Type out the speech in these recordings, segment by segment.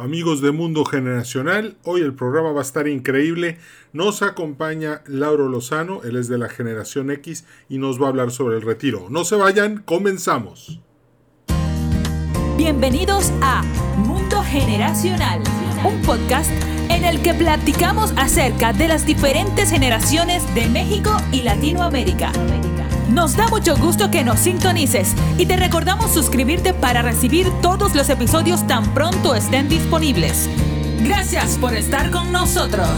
Amigos de Mundo Generacional, hoy el programa va a estar increíble. Nos acompaña Lauro Lozano, él es de la generación X y nos va a hablar sobre el retiro. No se vayan, comenzamos. Bienvenidos a Mundo Generacional, un podcast en el que platicamos acerca de las diferentes generaciones de México y Latinoamérica. Nos da mucho gusto que nos sintonices y te recordamos suscribirte para recibir todos los episodios tan pronto estén disponibles. Gracias por estar con nosotros.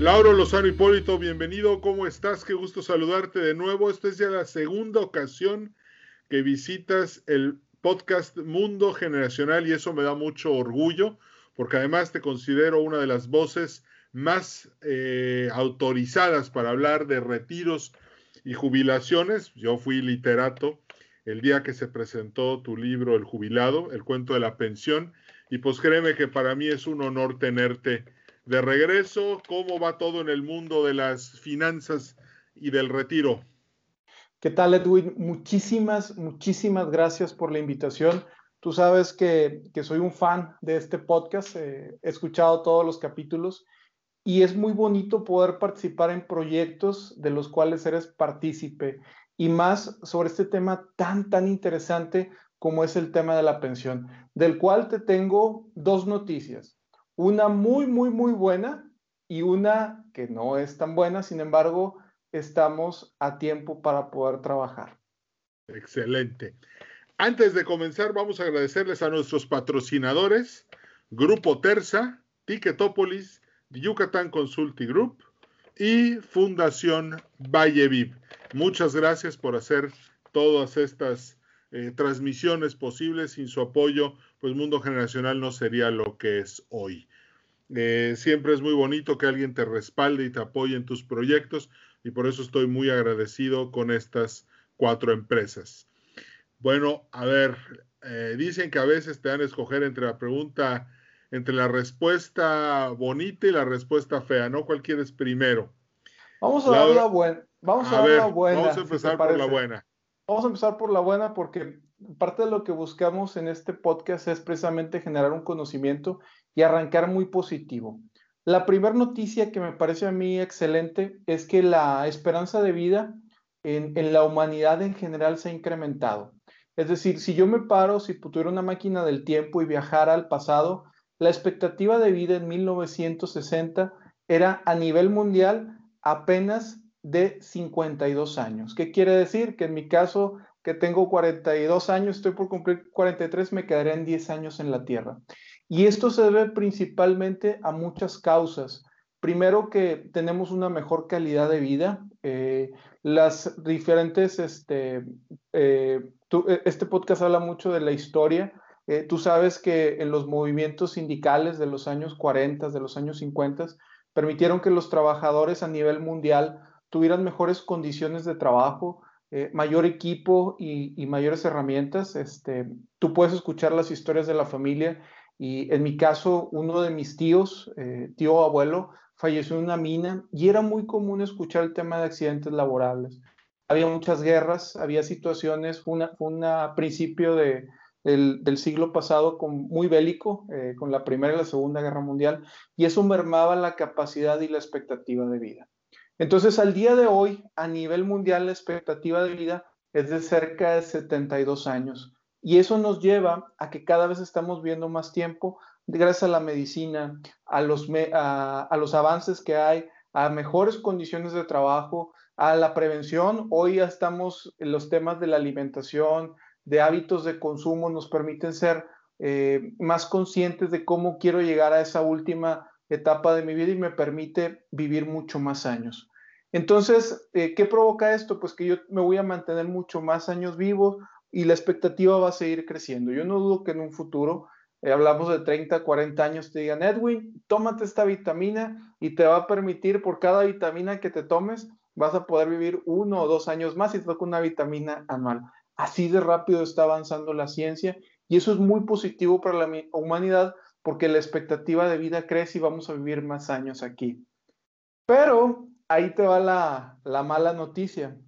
Lauro Lozano Hipólito, bienvenido. ¿Cómo estás? Qué gusto saludarte de nuevo. Esta es ya la segunda ocasión que visitas el podcast Mundo Generacional y eso me da mucho orgullo porque además te considero una de las voces más eh, autorizadas para hablar de retiros y jubilaciones. Yo fui literato el día que se presentó tu libro El jubilado, el cuento de la pensión, y pues créeme que para mí es un honor tenerte de regreso. ¿Cómo va todo en el mundo de las finanzas y del retiro? ¿Qué tal, Edwin? Muchísimas, muchísimas gracias por la invitación. Tú sabes que, soy un fan de este podcast, eh, he escuchado todos los capítulos y es muy bonito poder participar en proyectos de los cuales eres partícipe y más sobre este tema tan, tan interesante como es el tema de la pensión, del cual te tengo dos noticias. Una muy, muy, muy buena y una que no es tan buena, sin embargo, estamos a tiempo para poder trabajar. Excelente. Antes de comenzar, vamos a agradecerles a nuestros patrocinadores, Grupo Terza, Ticketopolis, Yucatán Consulting Group y Fundación Valleviv. Muchas gracias por hacer todas estas eh, transmisiones posibles. Sin su apoyo, pues Mundo Generacional no sería lo que es hoy. Eh, siempre es muy bonito que alguien te respalde y te apoye en tus proyectos y por eso estoy muy agradecido con estas cuatro empresas. Bueno, a ver, eh, dicen que a veces te dan a escoger entre la pregunta, entre la respuesta bonita y la respuesta fea, ¿no? ¿Cuál quieres primero? Vamos a dar la buena. Vamos a, dar la buena. Vamos a empezar por la buena. Vamos a empezar por la buena porque parte de lo que buscamos en este podcast es precisamente generar un conocimiento y arrancar muy positivo. La primera noticia que me parece a mí excelente es que la esperanza de vida en la humanidad en general se ha incrementado. Es decir, si yo me paro, si tuviera una máquina del tiempo y viajara al pasado, la expectativa de vida en 1960 era a nivel mundial apenas de 52 años. ¿Qué quiere decir? Que en mi caso, que tengo 42 años, estoy por cumplir 43, me quedaré en 10 años en la Tierra. Y esto se debe principalmente a muchas causas. Primero que tenemos una mejor calidad de vida. Eh, las diferentes este, eh, e, este podcast habla mucho de la historia. Eh, tú sabes que en los movimientos sindicales de los años 40, de los años 50, permitieron que los trabajadores a nivel mundial tuvieran mejores condiciones de trabajo, eh, mayor equipo y, mayores herramientas. Este, tú puedes escuchar las historias de la familia y en mi caso, uno de mis tíos, tío abuelo, falleció en una mina y era muy común escuchar el tema de accidentes laborales había muchas guerras, había situaciones, fue un principio de, del, siglo pasado con, muy bélico, eh, con la Primera y la Segunda Guerra Mundial, y eso mermaba la capacidad y la expectativa de vida. Entonces, al día de hoy, a nivel mundial, la expectativa de vida es de cerca de 72 años. Y eso nos lleva a que cada vez estamos viendo más tiempo, gracias a la medicina, a los, avances que hay, a mejores condiciones de trabajo, a la prevención. Hoy ya estamos en los temas de la alimentación, de hábitos de consumo, nos permiten ser eh, más conscientes de cómo quiero llegar a esa última etapa de mi vida y me permite vivir mucho más años. Entonces, eh, ¿qué provoca esto? Pues que yo me voy a mantener mucho más años vivo y la expectativa va a seguir creciendo. Yo no dudo que en un futuro, eh, hablamos de 30, 40 años, te digan, Edwin, tómate esta vitamina y te va a permitir por cada vitamina que te tomes, vas a poder vivir uno o dos años más y te toca una vitamina anual. Así de rápido está avanzando la ciencia y eso es muy positivo para la humanidad porque la expectativa de vida crece y vamos a vivir más años aquí. Pero ahí te va la mala noticia.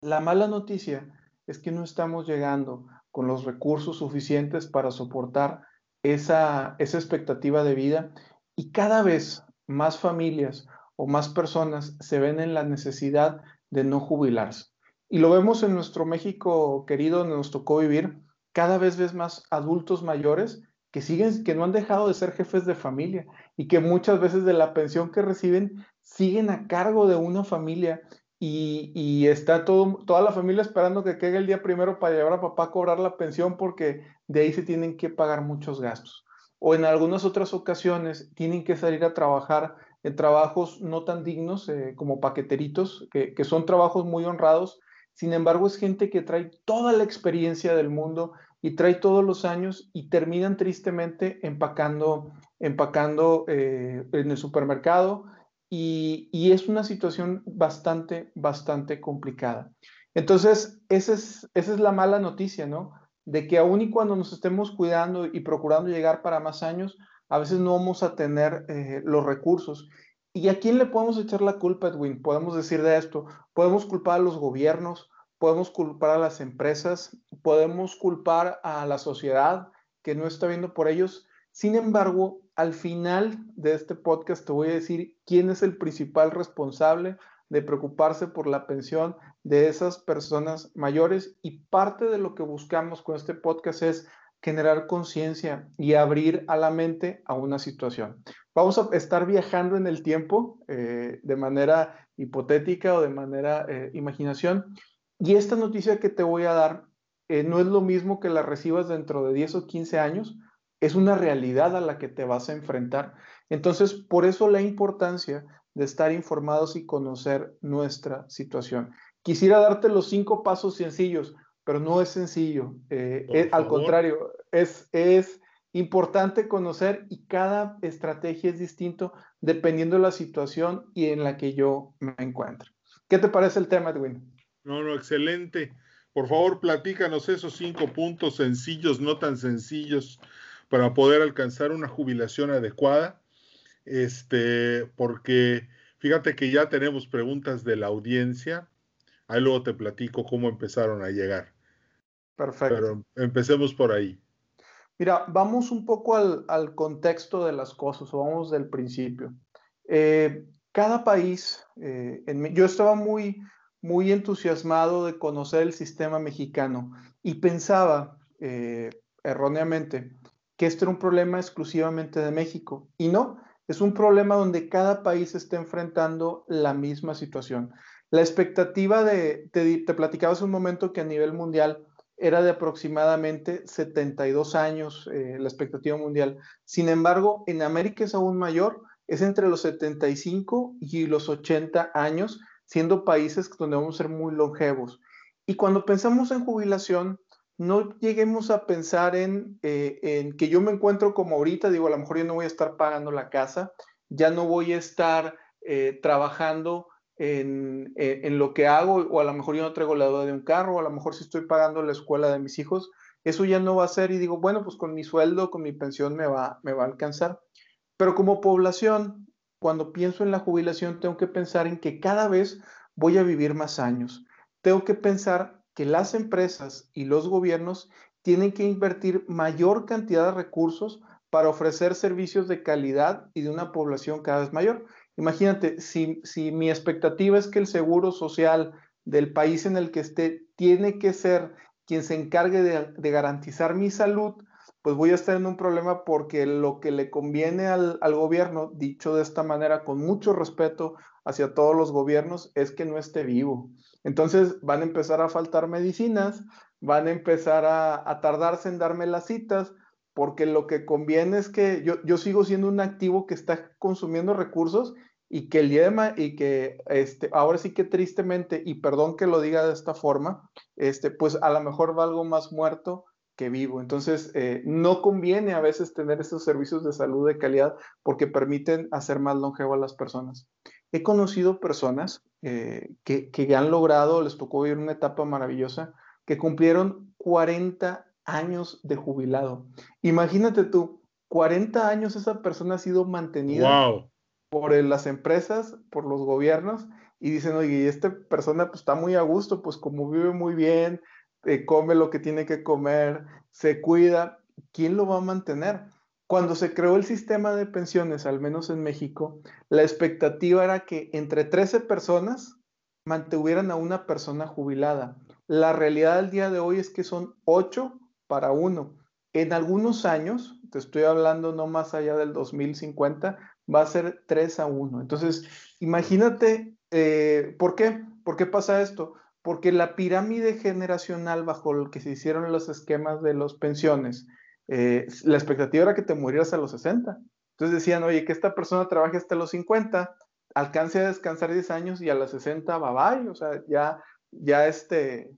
La mala noticia es que no estamos llegando con los recursos suficientes para soportar esa, esa expectativa de vida y cada vez más familias o más personas se ven en la necesidad de no jubilarse. Y lo vemos en nuestro México querido, donde nos tocó vivir, cada vez ves más adultos mayores que siguen, que no han dejado de ser jefes de familia y que muchas veces de la pensión que reciben siguen a cargo de una familia y, está toda la familia esperando que caiga el día primero para llevar a papá a cobrar la pensión porque de ahí se tienen que pagar muchos gastos. O en algunas otras ocasiones tienen que salir a trabajar en trabajos no tan dignos eh, como paqueteritos, que, son trabajos muy honrados. Sin embargo, es gente que trae toda la experiencia del mundo y trae todos los años y terminan tristemente empacando, empacando eh, en el supermercado y, es una situación bastante, bastante complicada. Entonces, esa es, esa es la mala noticia, ¿no? De que aun y cuando nos estemos cuidando y procurando llegar para más años, a veces no vamos a tener eh, los recursos. ¿Y a quién le podemos echar la culpa, Edwin? Podemos decir de esto, podemos culpar a los gobiernos, podemos culpar a las empresas, podemos culpar a la sociedad que no está viendo por ellos. Sin embargo, al final de este podcast te voy a decir quién es el principal responsable de preocuparse por la pensión de esas personas mayores y parte de lo que buscamos con este podcast es generar conciencia y abrir a la mente a una situación. Vamos a estar viajando en el tiempo eh, de manera hipotética o de manera eh, imaginación y esta noticia que te voy a dar eh, no es lo mismo que la recibas dentro de 10 o 15 años, es una realidad a la que te vas a enfrentar. Entonces, por eso la importancia de estar informados y conocer nuestra situación. Quisiera darte los cinco pasos sencillos, pero no es sencillo. Eh, al contrario, es, es importante conocer y cada estrategia es distinto dependiendo de la situación y en la que yo me encuentro. ¿Qué te parece el tema, Edwin? No, no, excelente. Por favor, platícanos esos cinco puntos sencillos, no tan sencillos, para poder alcanzar una jubilación adecuada. Este, porque fíjate que ya tenemos preguntas de la audiencia. Ahí luego te platico cómo empezaron a llegar. Perfecto. Pero empecemos por ahí. Mira, vamos un poco al, contexto de las cosas, o vamos del principio. Eh, cada país, eh, en, yo estaba muy, muy entusiasmado de conocer el sistema mexicano y pensaba eh, erróneamente que este era un problema exclusivamente de México. Y no, es un problema donde cada país está enfrentando la misma situación. La expectativa de, te, te platicaba un momento que a nivel mundial era de aproximadamente 72 años eh, la expectativa mundial. Sin embargo, en América es aún mayor, es entre los 75 y los 80 años, siendo países donde vamos a ser muy longevos. Y cuando pensamos en jubilación, no lleguemos a pensar en, eh, en, que yo me encuentro como ahorita, digo, a lo mejor yo no voy a estar pagando la casa, ya no voy a estar eh, trabajando en, eh, en, lo que hago, o a lo mejor yo no traigo la deuda de un carro, o a lo mejor si estoy pagando la escuela de mis hijos, eso ya no va a ser y digo, bueno, pues con mi sueldo, con mi pensión me va, me va a alcanzar. Pero como población, cuando pienso en la jubilación, tengo que pensar en que cada vez voy a vivir más años. Tengo que pensar que las empresas y los gobiernos tienen que invertir mayor cantidad de recursos para ofrecer servicios de calidad y de una población cada vez mayor. Imagínate, si, mi expectativa es que el seguro social del país en el que esté tiene que ser quien se encargue de, garantizar mi salud, pues voy a estar en un problema porque lo que le conviene al, al, gobierno, dicho de esta manera, con mucho respeto hacia todos los gobiernos, es que no esté vivo. Entonces van a empezar a faltar medicinas, van a empezar a, tardarse en darme las citas, porque lo que conviene es que yo, yo, sigo siendo un activo que está consumiendo recursos y que el día y que este, ahora sí que tristemente, y perdón que lo diga de esta forma, este, pues a lo mejor valgo más muerto que vivo. Entonces, eh, no conviene a veces tener esos servicios de salud de calidad porque permiten hacer más longevo a las personas. He conocido personas eh, que, que, han logrado, les tocó vivir una etapa maravillosa, que cumplieron 40 años de jubilado. Imagínate tú, 40 años esa persona ha sido mantenida por las empresas, por los gobiernos, y dicen, oye, esta persona pues está muy a gusto, pues como vive muy bien, eh, come lo que tiene que comer, se cuida, ¿quién lo va a mantener? Cuando se creó el sistema de pensiones, al menos en México, la expectativa era que entre 13 personas mantuvieran a una persona jubilada. La realidad del día de hoy es que son 8 para uno. En algunos años, te estoy hablando no más allá del 2050, va a ser 3 a 1. Entonces, imagínate, eh, ¿por qué? ¿Por qué pasa esto? Porque la pirámide generacional bajo el que se hicieron los esquemas de las pensiones, eh, la expectativa era que te murieras a los 60. Entonces decían, oye, que esta persona trabaje hasta los 50, alcance a descansar 10 años y a los 60 bye bye, o sea, ya, ya, este,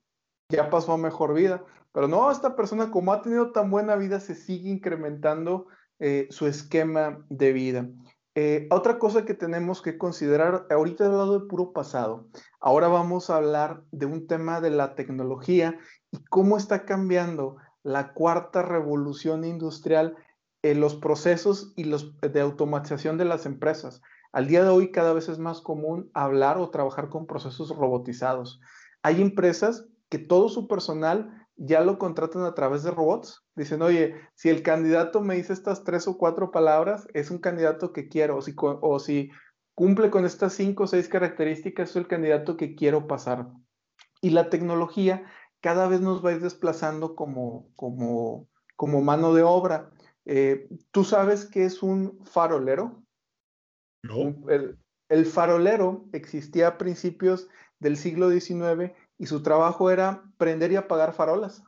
ya pasó a mejor vida. Pero no, esta persona como ha tenido tan buena vida, se sigue incrementando eh, su esquema de vida. Eh, otra cosa que tenemos que considerar, ahorita he hablado de puro pasado, ahora vamos a hablar de un tema de la tecnología y cómo está cambiando la cuarta revolución industrial en los procesos y los de automatización de las empresas. Al día de hoy cada vez es más común hablar o trabajar con procesos robotizados. Hay empresas que todo su personal ya lo contratan a través de robots. Dicen, oye, si el candidato me dice estas tres o cuatro palabras, es un candidato que quiero. O si, o si cumple con estas cinco o seis características, es el candidato que quiero pasar. Y la tecnología cada vez nos va a ir desplazando como, como, como mano de obra. Eh, ¿Tú sabes qué es un farolero? No. El, el, farolero existía a principios del siglo XIX y su trabajo era prender y apagar farolas.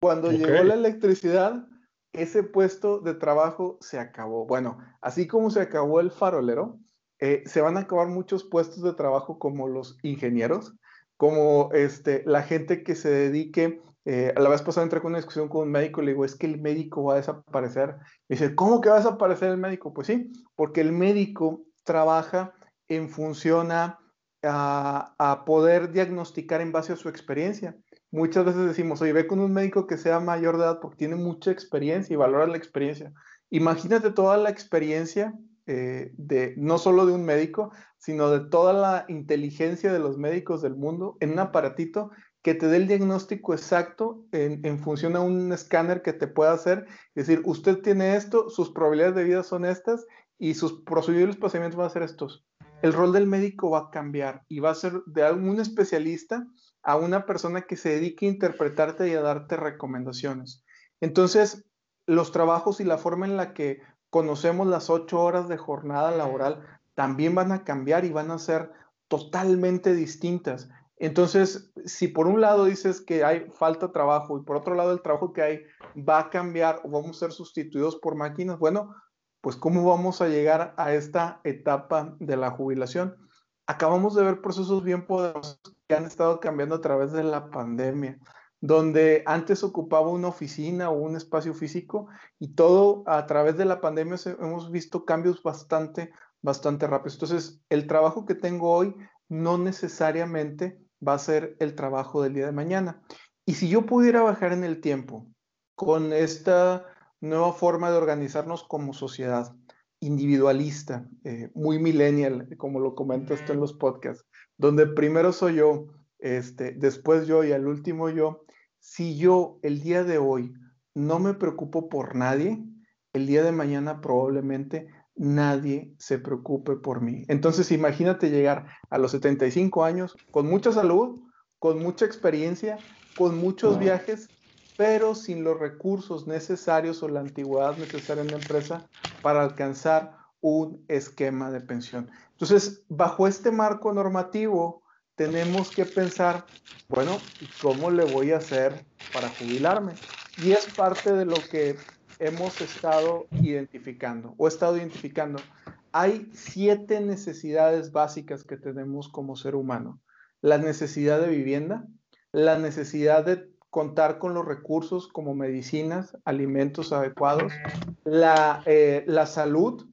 Cuando okay. llegó la electricidad, ese puesto de trabajo se acabó. Bueno, así como se acabó el farolero, eh, se van a acabar muchos puestos de trabajo como los ingenieros, como este, la gente que se dedique, eh, a la vez pasada entré con una discusión con un médico, le digo, es que el médico va a desaparecer. Me dice, ¿cómo que va a desaparecer el médico? Pues sí, porque el médico trabaja en función a, a, a poder diagnosticar en base a su experiencia. Muchas veces decimos, oye, ve con un médico que sea mayor de edad porque tiene mucha experiencia y valora la experiencia. Imagínate toda la experiencia eh, de no solo de un médico, sino de toda la inteligencia de los médicos del mundo en un aparatito que te dé el diagnóstico exacto en, función a un escáner que te pueda hacer, es decir, usted tiene esto, sus probabilidades de vida son estas y sus posibles procedimientos van a ser estos. El rol del médico va a cambiar y va a ser de algún especialista a una persona que se dedique a interpretarte y a darte recomendaciones. Entonces, los trabajos y la forma en la que conocemos las ocho horas de jornada laboral, también van a cambiar y van a ser totalmente distintas. Entonces, si por un lado dices que hay falta de trabajo y por otro lado el trabajo que hay va a cambiar o vamos a ser sustituidos por máquinas, bueno, pues ¿cómo vamos a llegar a esta etapa de la jubilación? Acabamos de ver procesos bien poderosos que han estado cambiando a través de la pandemia donde antes ocupaba una oficina o un espacio físico y todo a través de la pandemia hemos visto cambios bastante, bastante rápidos. Entonces, el trabajo que tengo hoy no necesariamente va a ser el trabajo del día de mañana. Y si yo pudiera bajar en el tiempo con esta nueva forma de organizarnos como sociedad individualista, eh, muy millennial, como lo comentas en los podcasts, donde primero soy yo, este, después yo y al último yo, si yo el día de hoy no me preocupo por nadie, el día de mañana probablemente nadie se preocupe por mí. Entonces imagínate llegar a los 75 años con mucha salud, con mucha experiencia, con muchos viajes, pero sin los recursos necesarios o la antigüedad necesaria en la empresa para alcanzar un esquema de pensión. Entonces, bajo este marco normativo, tenemos que pensar, bueno, ¿cómo le voy a hacer para jubilarme? Y es parte de lo que hemos estado identificando o he estado identificando. Hay siete necesidades básicas que tenemos como ser humano. La necesidad de vivienda, la necesidad de contar con los recursos como medicinas, alimentos adecuados, la, eh, la salud,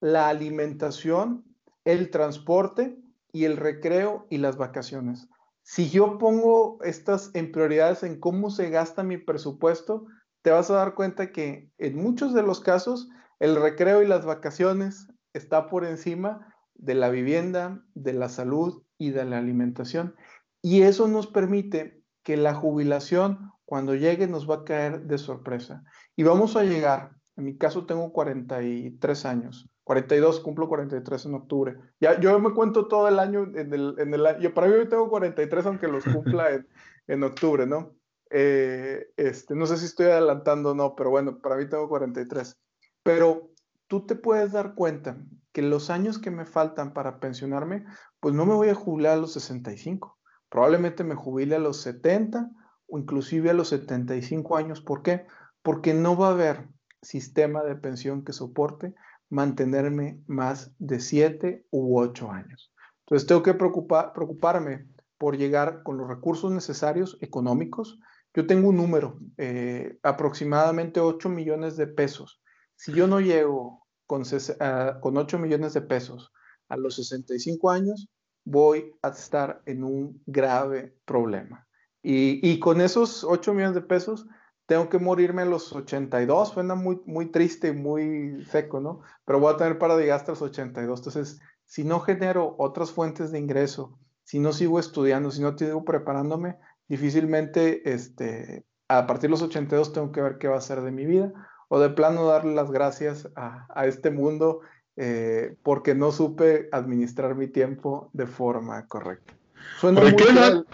la alimentación, el transporte y el recreo y las vacaciones. Si yo pongo estas en prioridades en cómo se gasta mi presupuesto, te vas a dar cuenta que en muchos de los casos el recreo y las vacaciones está por encima de la vivienda, de la salud y de la alimentación. Y eso nos permite que la jubilación, cuando llegue, nos va a caer de sorpresa. Y vamos a llegar, en mi caso tengo 43 años, 42, cumplo 43 en octubre. Ya, yo me cuento todo el año, en el, en el yo para mí hoy tengo 43, aunque los cumpla en, en octubre, ¿no? Eh, este, no sé si estoy adelantando o no, pero bueno, para mí tengo 43. Pero tú te puedes dar cuenta que los años que me faltan para pensionarme, pues no me voy a jubilar a los 65. Probablemente me jubile a los 70 o inclusive a los 75 años. ¿Por qué? Porque no va a haber sistema de pensión que soporte mantenerme más de 7 u 8 años. Entonces tengo que preocupar, preocuparme por llegar con los recursos necesarios económicos. Yo tengo un número, eh, aproximadamente 8 millones de pesos. Si yo no llego con, uh, con 8 millones de pesos a los 65 años, voy a estar en un grave problema. Y, con esos 8 millones de pesos, tengo que morirme a los 82. Suena muy, muy triste y muy seco, ¿no? Pero voy a tener para de hasta los 82. Entonces, si no genero otras fuentes de ingreso, si no sigo estudiando, si no sigo preparándome, difícilmente este, a partir de los 82 tengo que ver qué va a ser de mi vida o de plano darle las gracias a, este mundo eh, porque no supe administrar mi tiempo de forma correcta. ¿qué,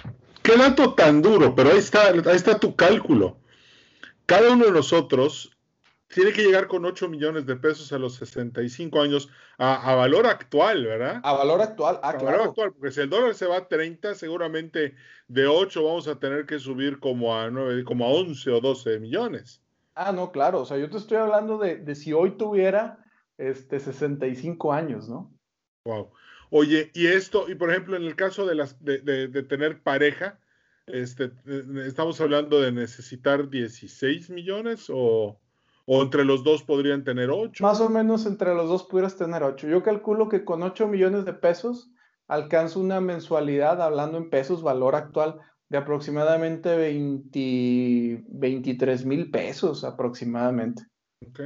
¿Qué dato tan duro? Pero ahí está, ahí está tu cálculo. Cada uno de nosotros tiene que llegar con 8 millones de pesos a los 65 años a, valor actual, ¿verdad? A valor actual, ah, a valor actual, porque si el dólar se va a 30, seguramente de 8 vamos a tener que subir como a 9, como a 11 o 12 millones. Ah, no, claro, o sea, yo te estoy hablando de, si hoy tuviera este 65 años, ¿no? Wow. Oye, y esto, y por ejemplo, en el caso de, las, de, de tener pareja, este, eh, estamos hablando de necesitar 16 millones o... ¿O entre los dos podrían tener ocho? Más o menos entre los dos pudieras tener ocho. Yo calculo que con ocho millones de pesos alcanzo una mensualidad, hablando en pesos, valor actual, de aproximadamente 20, 23 mil pesos aproximadamente. Ok,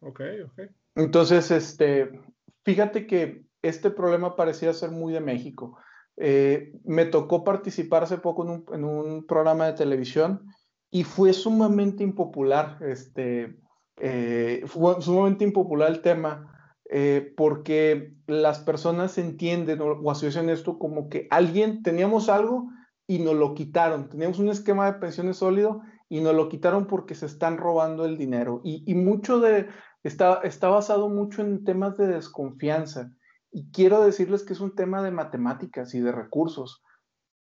ok, ok. Entonces, este, fíjate que este problema parecía ser muy de México. Eh, me tocó participar hace poco en un, en un, programa de televisión y fue sumamente impopular. Este, eh, fue sumamente impopular el tema eh, porque las personas entienden o, asocian esto como que alguien, teníamos algo y nos lo quitaron, teníamos un esquema de pensiones sólido y nos lo quitaron porque se están robando el dinero. Y, mucho de, está, está basado mucho en temas de desconfianza. Y quiero decirles que es un tema de matemáticas y de recursos,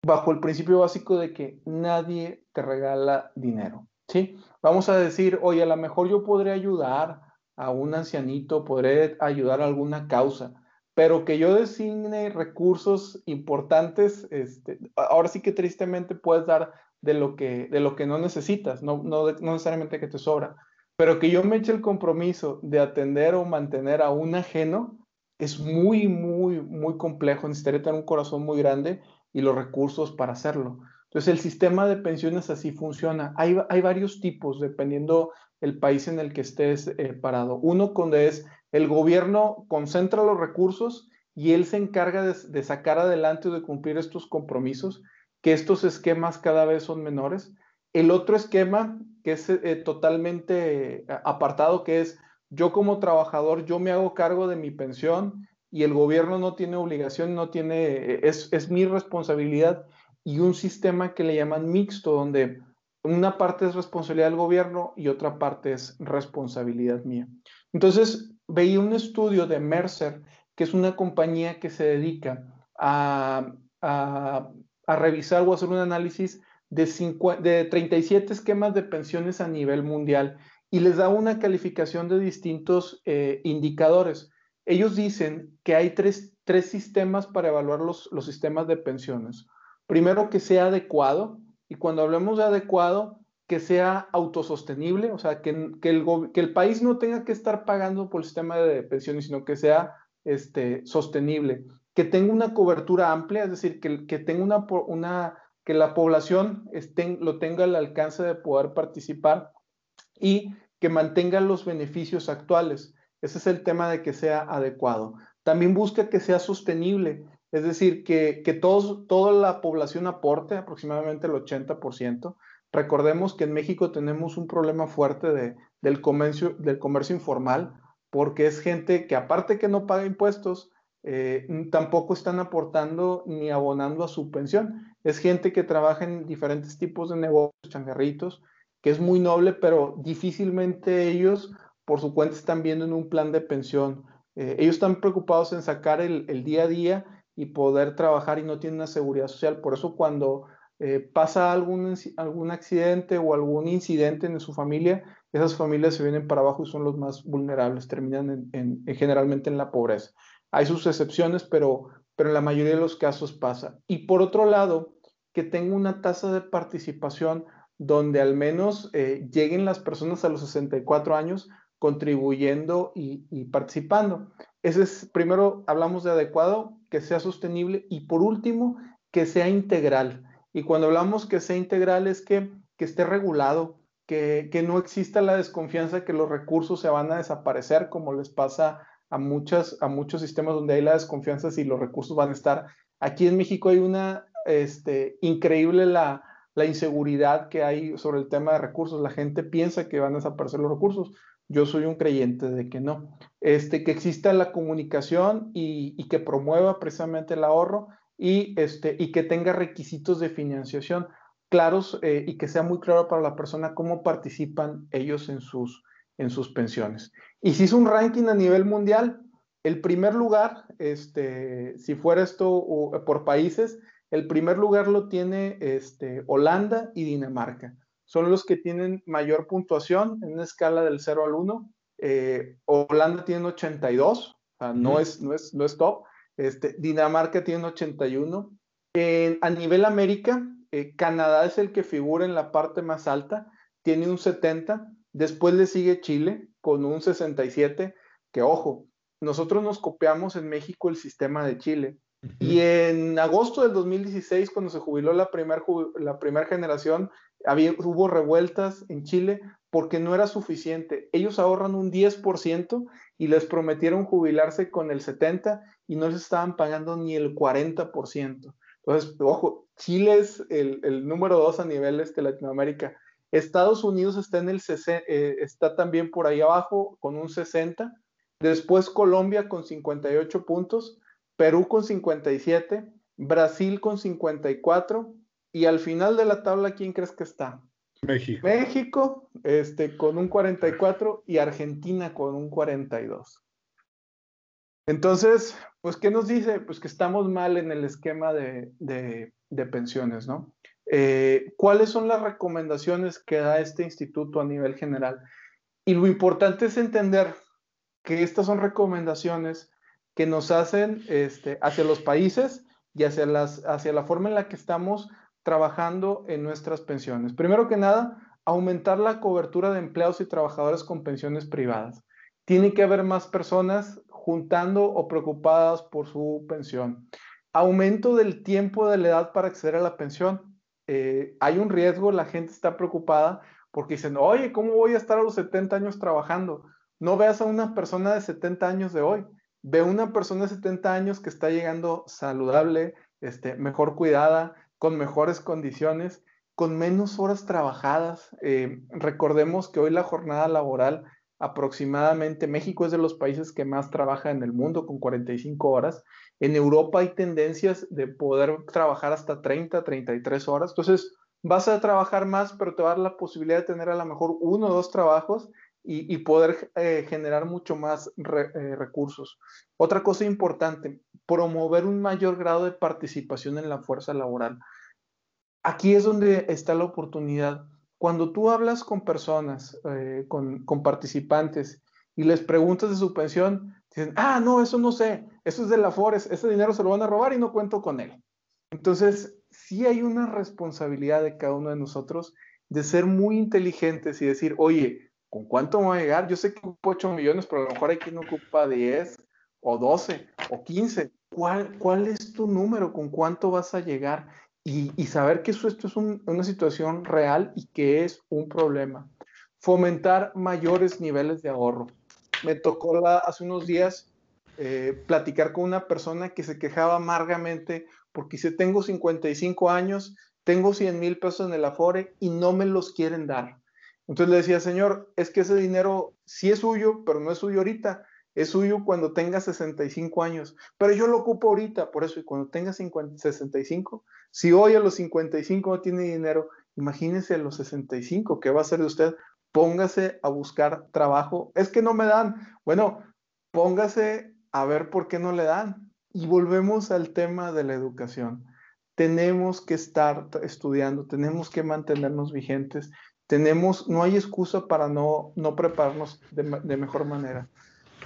bajo el principio básico de que nadie te regala dinero. ¿sí? Vamos a decir, oye, a lo mejor yo podré ayudar a un ancianito, podré ayudar a alguna causa, pero que yo designe recursos importantes, este, ahora sí que tristemente puedes dar de lo que, de lo que no necesitas, no, no, no necesariamente que te sobra, pero que yo me eche el compromiso de atender o mantener a un ajeno es muy, muy, muy complejo, necesitaría tener un corazón muy grande y los recursos para hacerlo. Entonces, el sistema de pensiones así funciona. Hay, hay varios tipos, dependiendo el país en el que estés eh, parado. Uno donde es el gobierno concentra los recursos y él se encarga de, sacar adelante o de cumplir estos compromisos, que estos esquemas cada vez son menores. El otro esquema, que es eh, totalmente eh, apartado, que es yo como trabajador, yo me hago cargo de mi pensión y el gobierno no tiene obligación, no tiene, es, es mi responsabilidad y un sistema que le llaman mixto, donde una parte es responsabilidad del gobierno y otra parte es responsabilidad mía. Entonces, veía un estudio de Mercer, que es una compañía que se dedica a, a, revisar o hacer un análisis de, de 37 esquemas de pensiones a nivel mundial y les da una calificación de distintos eh, indicadores. Ellos dicen que hay tres, tres sistemas para evaluar los, los sistemas de pensiones primero que sea adecuado, y cuando hablemos de adecuado, que sea autosostenible, o sea, que, que, el, que el, país no tenga que estar pagando por el sistema de pensiones, sino que sea este, sostenible, que tenga una cobertura amplia, es decir, que, que tenga una, una, que la población esté, lo tenga al alcance de poder participar y que mantenga los beneficios actuales. Ese es el tema de que sea adecuado. También busca que sea sostenible, es decir, que, que todos, toda la población aporte aproximadamente el 80%. Recordemos que en México tenemos un problema fuerte de, del, comercio, del comercio informal, porque es gente que aparte que no paga impuestos, eh, tampoco están aportando ni abonando a su pensión. Es gente que trabaja en diferentes tipos de negocios, changarritos, que es muy noble, pero difícilmente ellos por su cuenta están viendo en un plan de pensión. Eh, ellos están preocupados en sacar el, día a día y poder trabajar y no tienen una seguridad social. Por eso cuando eh, pasa algún, algún accidente o algún incidente en su familia, esas familias se vienen para abajo y son los más vulnerables, terminan en, generalmente en la pobreza. Hay sus excepciones, pero, pero en la mayoría de los casos pasa. Y por otro lado, que tenga una tasa de participación donde al menos eh, lleguen las personas a los 64 años contribuyendo y, y, participando. Ese es, primero hablamos de adecuado, que sea sostenible y por último, que sea integral. Y cuando hablamos que sea integral es que, que esté regulado, que, que, no exista la desconfianza que los recursos se van a desaparecer, como les pasa a, muchas, a muchos sistemas donde hay la desconfianza si los recursos van a estar. Aquí en México hay una este, increíble la, la inseguridad que hay sobre el tema de recursos. La gente piensa que van a desaparecer los recursos. Yo soy un creyente de que no. Este, que exista la comunicación y, que promueva precisamente el ahorro y, este, y que tenga requisitos de financiación claros eh, y que sea muy claro para la persona cómo participan ellos en sus, en sus pensiones. Y si es un ranking a nivel mundial, el primer lugar, este, si fuera esto por países, el primer lugar lo tiene este, Holanda y Dinamarca. Son los que tienen mayor puntuación en una escala del 0 al 1. Eh, Holanda tiene 82, o sea, no, es, no, es, no es top. Este, Dinamarca tiene 81. a nivel América, eh, Canadá es el que figura en la parte más alta, tiene un 70. Después le sigue Chile con un 67, que ojo, nosotros nos copiamos en México el sistema de Chile. Y en agosto del 2016, cuando se jubiló la primera la primer generación, había, hubo revueltas en Chile porque no era suficiente. Ellos ahorran un 10% y les prometieron jubilarse con el 70% y no les estaban pagando ni el 40%. Entonces, ojo, Chile es el, el número dos a nivel este, Latinoamérica. Estados Unidos está, en el, eh, está también por ahí abajo con un 60. Después Colombia con 58 puntos, Perú con 57, Brasil con 54 y al final de la tabla, ¿quién crees que está? México. México este, con un 44 y Argentina con un 42. Entonces, pues, ¿qué nos dice? Pues que estamos mal en el esquema de, de, pensiones, ¿no? Eh, ¿Cuáles son las recomendaciones que da este instituto a nivel general? Y lo importante es entender que estas son recomendaciones que nos hacen este, hacia los países y hacia, las, hacia la forma en la que estamos trabajando en nuestras pensiones. Primero que nada, aumentar la cobertura de empleados y trabajadores con pensiones privadas. Tiene que haber más personas juntando o preocupadas por su pensión. Aumento del tiempo de la edad para acceder a la pensión. Eh, hay un riesgo, la gente está preocupada porque dicen, oye, ¿cómo voy a estar a los 70 años trabajando? No veas a una persona de 70 años de hoy, ve a una persona de 70 años que está llegando saludable, este, mejor cuidada, con mejores condiciones, con menos horas trabajadas. Eh, recordemos que hoy la jornada laboral aproximadamente, México es de los países que más trabaja en el mundo, con 45 horas. En Europa hay tendencias de poder trabajar hasta 30, 33 horas. Entonces, vas a trabajar más, pero te va a dar la posibilidad de tener a lo mejor uno o dos trabajos y, poder eh, generar mucho más eh, recursos. Otra cosa importante, promover un mayor grado de participación en la fuerza laboral. Aquí es donde está la oportunidad. Cuando tú hablas con personas, eh, con, con, participantes, y les preguntas de su pensión, dicen, ah, no, eso no sé, eso es de la Fores, ese dinero se lo van a robar y no cuento con él. Entonces, sí hay una responsabilidad de cada uno de nosotros de ser muy inteligentes y decir, oye, ¿con cuánto va a llegar? Yo sé que ocupa 8 millones, pero a lo mejor hay quien ocupa 10 o 12 o 15. ¿Cuál, ¿Cuál es tu número? ¿Con cuánto vas a llegar? Y, saber que esto es un, una situación real y que es un problema. Fomentar mayores niveles de ahorro. Me tocó hace unos días eh, platicar con una persona que se quejaba amargamente porque si tengo 55 años, tengo 100 mil pesos en el Afore y no me los quieren dar. Entonces le decía, señor, es que ese dinero sí es suyo, pero no es suyo ahorita, es suyo cuando tenga 65 años, pero yo lo ocupo ahorita, por eso, y cuando tenga 65, si hoy a los 55 no tiene dinero, imagínese a los 65, ¿qué va a hacer de usted? Póngase a buscar trabajo. Es que no me dan. Bueno, póngase a ver por qué no le dan. Y volvemos al tema de la educación. Tenemos que estar estudiando, tenemos que mantenernos vigentes tenemos, no hay excusa para no, no prepararnos de, mejor manera.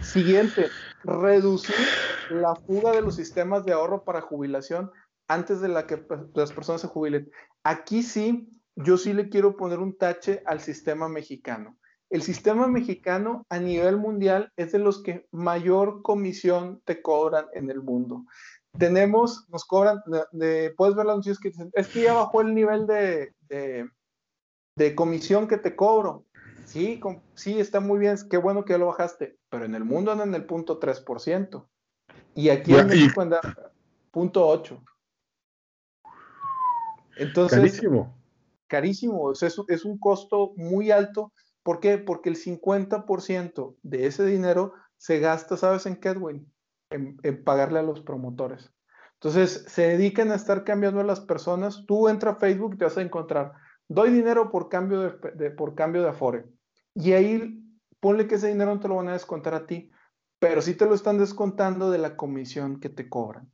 Siguiente, reducir la fuga de los sistemas de ahorro para jubilación antes de la que las personas se jubilen. Aquí sí, yo sí le quiero poner un tache al sistema mexicano. El sistema mexicano a nivel mundial es de los que mayor comisión te cobran en el mundo. Tenemos, nos cobran, puedes ver las noticias que dicen, es que ya bajó el nivel de de comisión que te cobro. Sí, sí, está muy bien, qué bueno que lo bajaste, pero en el mundo anda en el punto 3%. Y aquí en México anda punto 8. Entonces, carísimo. Carísimo, es, es un costo muy alto. ¿Por qué? Porque el 50% de ese dinero se gasta, ¿sabes en qué, Edwin? En, en, pagarle a los promotores. Entonces, se dedican a estar cambiando a las personas. Tú entra a Facebook y te vas a encontrar doy dinero por cambio de, por cambio de Afore. Y ahí ponle que ese dinero no te lo van a descontar a ti, pero sí te lo están descontando de la comisión que te cobran.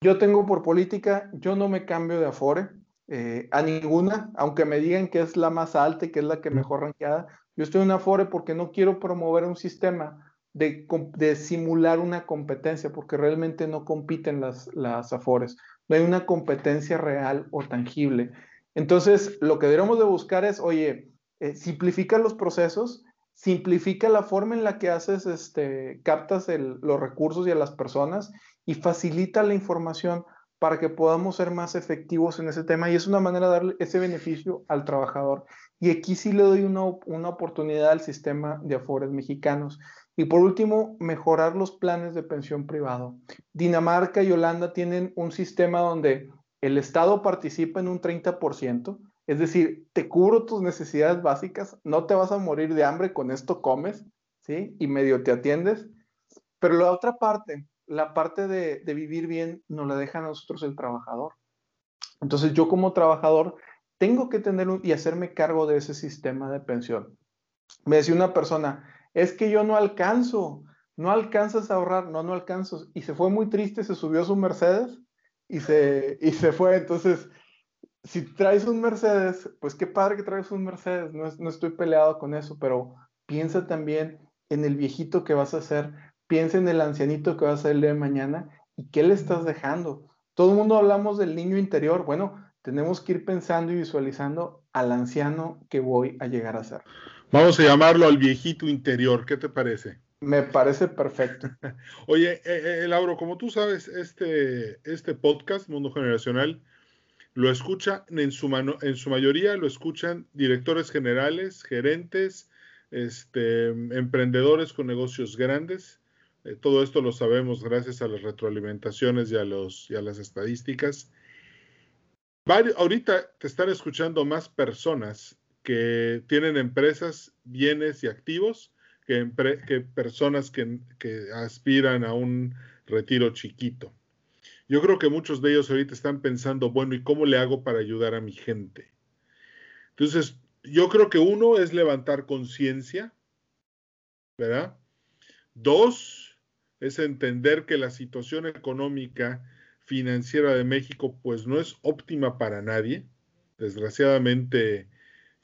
Yo tengo por política, yo no me cambio de Afore eh, a ninguna, aunque me digan que es la más alta y que es la que mejor ranqueada. Yo estoy en Afore porque no quiero promover un sistema de, simular una competencia, porque realmente no compiten las, las Afores. No hay una competencia real o tangible. Entonces, lo que deberíamos de buscar es, oye, eh, simplifica los procesos, simplifica la forma en la que haces, este, captas los recursos y a las personas y facilita la información para que podamos ser más efectivos en ese tema y es una manera de darle ese beneficio al trabajador. Y aquí sí le doy una, una oportunidad al sistema de afores mexicanos. Y por último, mejorar los planes de pensión privado. Dinamarca y Holanda tienen un sistema donde el Estado participa en un 30%, es decir, te cubro tus necesidades básicas, no te vas a morir de hambre, con esto comes, ¿sí? Y medio te atiendes. Pero la otra parte, la parte de, vivir bien, nos la deja a nosotros el trabajador. Entonces yo como trabajador tengo que tener y hacerme cargo de ese sistema de pensión. Me decía una persona, es que yo no alcanzo, no alcanzas a ahorrar, no, no alcanzo. Y se fue muy triste, se subió a su Mercedes y se, y se fue. Entonces, si traes un Mercedes, pues qué padre que traes un Mercedes, no, no estoy peleado con eso, pero piensa también en el viejito que vas a ser, piensa en el ancianito que vas a ser de mañana y qué le estás dejando. Todo el mundo hablamos del niño interior, bueno, tenemos que ir pensando y visualizando al anciano que voy a llegar a ser. Vamos a llamarlo al viejito interior, ¿qué te parece? Me parece perfecto. Oye, eh, eh, Lauro, como tú sabes, este, este podcast, Mundo Generacional, lo escucha en su, mano, en su mayoría, lo escuchan directores generales, gerentes, este, emprendedores con negocios grandes. Eh, todo esto lo sabemos gracias a las retroalimentaciones y a, los, y a las estadísticas. ahorita te están escuchando más personas que tienen empresas, bienes y activos que, personas que, aspiran a un retiro chiquito. Yo creo que muchos de ellos ahorita están pensando, bueno, ¿y cómo le hago para ayudar a mi gente? Entonces, yo creo que uno es levantar conciencia, ¿verdad? Dos, es entender que la situación económica financiera de México pues no es óptima para nadie. Desgraciadamente,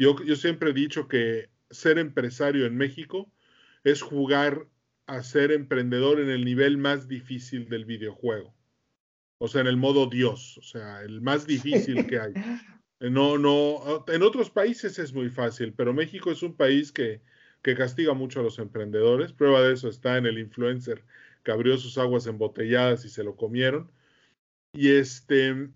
yo, yo siempre he dicho que ser empresario en México es jugar a ser emprendedor en el nivel más difícil del videojuego. O sea, en el modo Dios, o sea, el más difícil que hay. No, no, en otros países es muy fácil, pero México es un país que, que castiga mucho a los emprendedores. Prueba de eso está en el influencer que abrió sus aguas embotelladas y se lo comieron. Y este,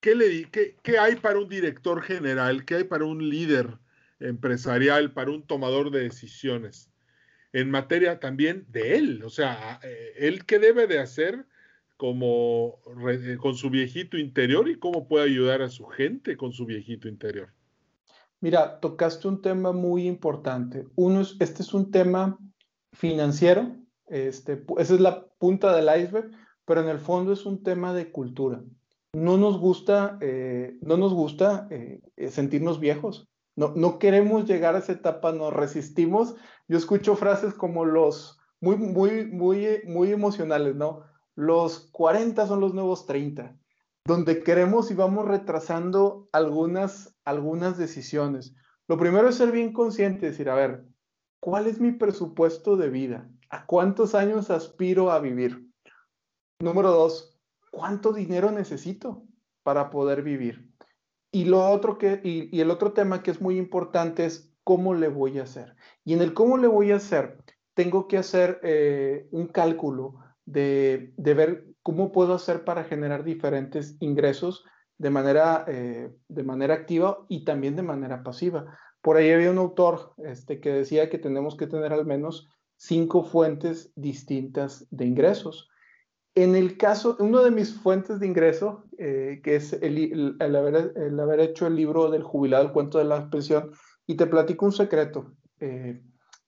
¿qué, le, qué, qué hay para un director general? ¿Qué hay para un líder empresarial, para un tomador de decisiones, en materia también de él, o sea, eh, él qué debe de hacer como eh, con su viejito interior y cómo puede ayudar a su gente con su viejito interior. Mira, tocaste un tema muy importante. Uno es, este es un tema financiero, este, esa es la punta del iceberg, pero en el fondo es un tema de cultura. No nos gusta, eh, no nos gusta eh, sentirnos viejos. No, no queremos llegar a esa etapa, nos resistimos. Yo escucho frases como los muy, muy, muy, muy emocionales, ¿no? Los 40 son los nuevos 30, donde queremos y vamos retrasando algunas, algunas decisiones. Lo primero es ser bien consciente, decir, a ver, ¿cuál es mi presupuesto de vida? ¿A cuántos años aspiro a vivir? Número dos, ¿cuánto dinero necesito para poder vivir? Y lo otro que, y, el otro tema que es muy importante es cómo le voy a hacer. Y en el cómo le voy a hacer, tengo que hacer eh, un cálculo de, ver cómo puedo hacer para generar diferentes ingresos de manera, eh, de manera activa y también de manera pasiva. Por ahí había un autor este, que decía que tenemos que tener al menos cinco fuentes distintas de ingresos. En el caso, uno de mis fuentes de ingreso, eh, que es el, haber, el, haber, hecho el libro del jubilado, el cuento de la pensión, y te platico un secreto. Eh,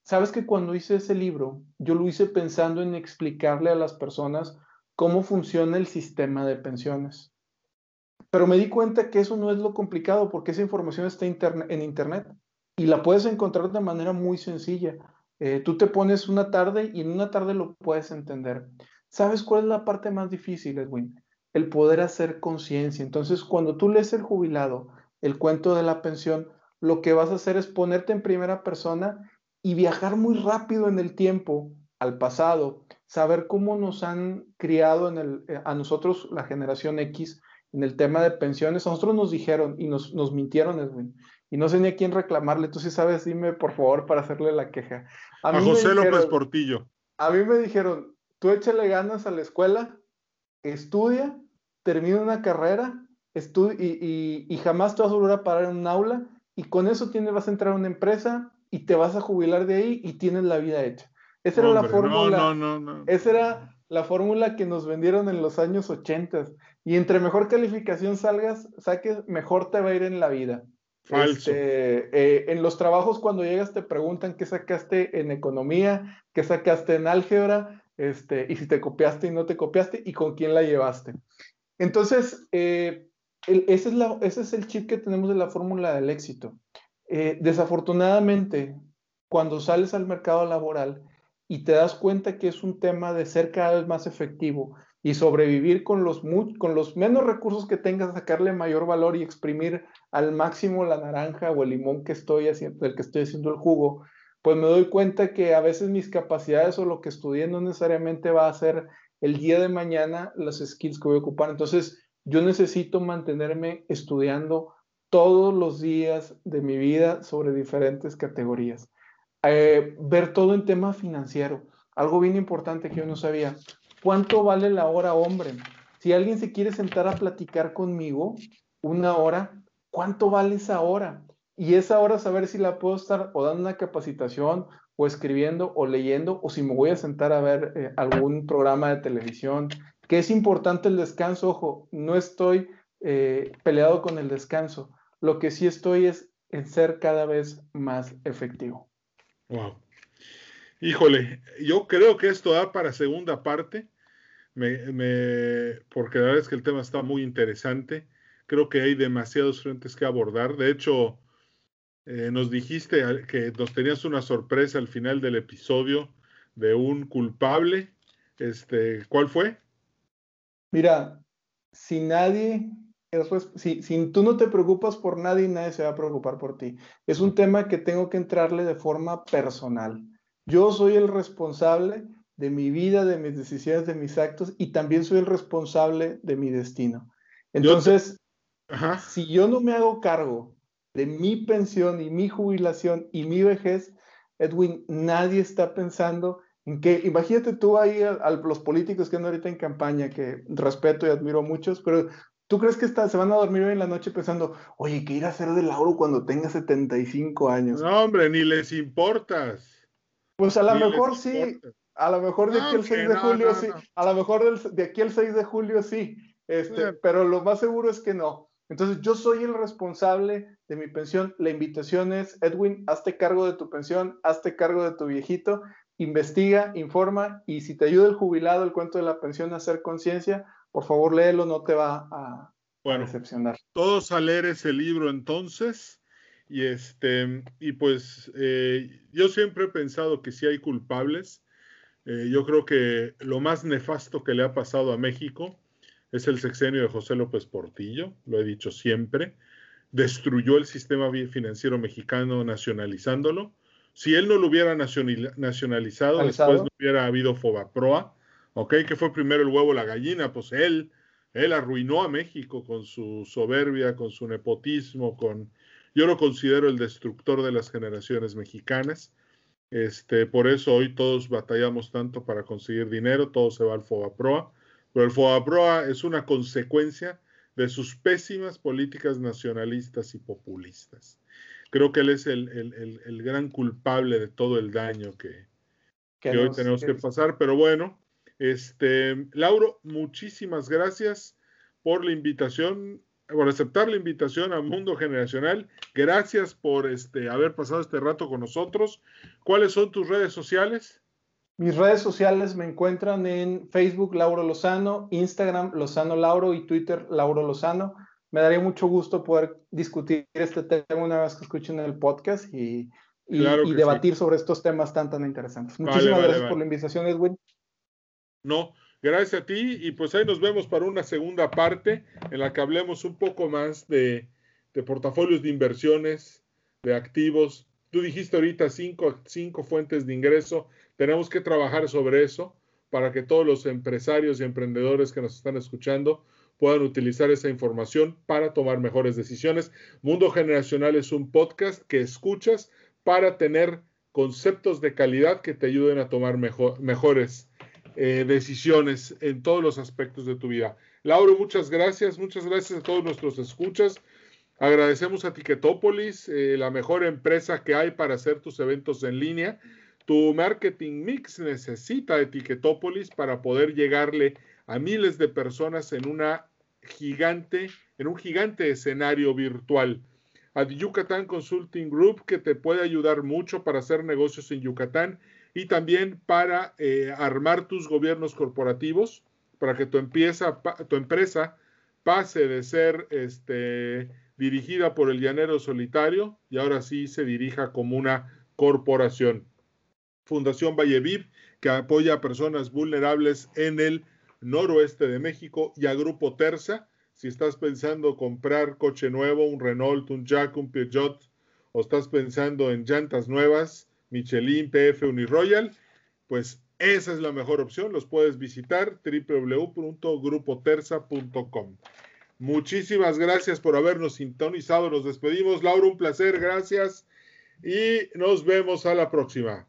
Sabes que cuando hice ese libro, yo lo hice pensando en explicarle a las personas cómo funciona el sistema de pensiones. Pero me di cuenta que eso no es lo complicado porque esa información está en Internet y la puedes encontrar de manera muy sencilla. Eh, tú te pones una tarde y en una tarde lo puedes entender. ¿Sabes cuál es la parte más difícil, Edwin? El poder hacer conciencia. Entonces, cuando tú lees el jubilado, el cuento de la pensión, lo que vas a hacer es ponerte en primera persona y viajar muy rápido en el tiempo al pasado, saber cómo nos han criado en el, eh, a nosotros, la generación X, en el tema de pensiones. A nosotros nos dijeron y nos, nos mintieron, Edwin. Y no sé ni a quién reclamarle. Tú sí sabes, dime por favor para hacerle la queja. A, José López Portillo. A mí me dijeron, tú échale ganas a la escuela, estudia, termina una carrera y, y, jamás te vas a volver a parar en un aula y con eso tienes, vas a entrar a una empresa y te vas a jubilar de ahí y tienes la vida hecha. Esa era la fórmula. No, no, no, esa era la fórmula que nos vendieron en los años 80. Y entre mejor calificación salgas, saques, mejor te va a ir en la vida. Falso. Este, eh, en los trabajos cuando llegas te preguntan qué sacaste en economía, qué sacaste en álgebra, este, y si te copiaste y no te copiaste y con quién la llevaste. Entonces, eh, ese, es el chip que tenemos de la fórmula del éxito. Eh, desafortunadamente, cuando sales al mercado laboral y te das cuenta que es un tema de ser cada vez más efectivo y sobrevivir con los, con los menos recursos que tengas, sacarle mayor valor y exprimir al máximo la naranja o el limón que estoy haciendo, del que estoy haciendo el jugo, pues me doy cuenta que a veces mis capacidades o lo que estudié no necesariamente va a ser el día de mañana las skills que voy a ocupar. Entonces, yo necesito mantenerme estudiando todos los días de mi vida sobre diferentes categorías. Eh, ver todo en tema financiero. Algo bien importante que yo no sabía. ¿Cuánto vale la hora hombre? Si alguien se quiere sentar a platicar conmigo una hora, ¿cuánto vale esa hora? Y esa hora saber si la puedo estar o dando una capacitación o escribiendo o leyendo o si me voy a sentar a ver eh, algún programa de televisión. Que es importante el descanso, ojo, no estoy eh, peleado con el descanso lo que sí estoy es en ser cada vez más efectivo. Wow. Híjole, yo creo que esto da para segunda parte, me, porque la verdad es que el tema está muy interesante. Creo que hay demasiados frentes que abordar. De hecho, eh, nos dijiste que nos tenías una sorpresa al final del episodio de un culpable. Este, ¿Cuál fue? Mira, si nadie si, tú no te preocupas por nadie, nadie se va a preocupar por ti. Es un tema que tengo que entrarle de forma personal. Yo soy el responsable de mi vida, de mis decisiones, de mis actos y también soy el responsable de mi destino. Entonces, si yo no me hago cargo de mi pensión y mi jubilación y mi vejez, Edwin, nadie está pensando en que, imagínate tú ahí a, los políticos que andan ahorita en campaña, que respeto y admiro a muchos, pero ¿Tú crees que se van a dormir hoy en la noche pensando, oye, ¿qué ir a hacer de Lauro cuando tenga 75 años? No, hombre, ni les importas. Pues a lo mejor sí, a lo mejor de aquí el 6 de julio sí, a lo mejor de aquí el 6 de julio sí, este, pero lo más seguro es que no. Entonces yo soy el responsable de mi pensión. La invitación es, Edwin, hazte cargo de tu pensión, hazte cargo de tu viejito, investiga, informa y si te ayuda el jubilado, el cuento de la pensión a hacer conciencia, por favor léelo, no te va a, decepcionar. Todos a leer ese libro entonces. Y este, y pues eh, yo siempre he pensado que si hay culpables, eh, yo creo que lo más nefasto que le ha pasado a México es el sexenio de José López Portillo, lo he dicho siempre, destruyó el sistema financiero mexicano nacionalizándolo. Si él no lo hubiera nacionalizado, después no hubiera habido Fobaproa, ¿ok? Que fue primero el huevo la gallina, pues él, él arruinó a México con su soberbia, con su nepotismo, con... Yo lo considero el destructor de las generaciones mexicanas. Este, por eso hoy todos batallamos tanto para conseguir dinero, todo se va al Fobaproa. Pero el FOAPROA es una consecuencia de sus pésimas políticas nacionalistas y populistas. Creo que él es el, gran culpable de todo el daño que, hoy tenemos que pasar. Pero bueno, este, Lauro, muchísimas gracias por la invitación, por aceptar la invitación a Mundo Generacional. Gracias por este, haber pasado este rato con nosotros. ¿Cuáles son tus redes sociales? Mis redes sociales me encuentran en Facebook Lauro Lozano, Instagram Lozano Lauro y Twitter Lauro Lozano. Me daría mucho gusto poder discutir este tema una vez que escuchen el podcast y, y, debatir sobre estos temas tan tan interesantes. Muchísimas gracias por la invitación, Edwin. No, gracias a ti y pues ahí nos vemos para una segunda parte en la que hablemos un poco más de, de portafolios de inversiones, de activos. Tú dijiste ahorita cinco, cinco fuentes de ingreso tenemos que trabajar sobre eso para que todos los empresarios y emprendedores que nos están escuchando puedan utilizar esa información para tomar mejores decisiones. Mundo Generacional es un podcast que escuchas para tener conceptos de calidad que te ayuden a tomar mejores eh, decisiones en todos los aspectos de tu vida. Lauro, muchas gracias, muchas gracias a todos nuestros escuchas. Agradecemos a Ticketopolis, eh, la mejor empresa que hay para hacer tus eventos en línea. Tu marketing mix necesita Etiquetópolis para poder llegarle a miles de personas en una gigante, en un gigante escenario virtual. A Yucatán Consulting Group que te puede ayudar mucho para hacer negocios en Yucatán y también para eh, armar tus gobiernos corporativos para que tu, tu empresa pase de ser este, dirigida por el llanero solitario y ahora sí se dirija como una corporación. Fundación Valleviv, que apoya a personas vulnerables en el noroeste de México, y a Grupo Terza. Si estás pensando comprar coche nuevo, un Renault, un Jack, un Peugeot, o estás pensando en llantas nuevas, Michelin, PF, Uniroyal, pues esa es la mejor opción. Los puedes visitar www.grupoterza.com. Muchísimas gracias por habernos sintonizado. Nos despedimos. Laura, un placer. Gracias. Y nos vemos a la próxima.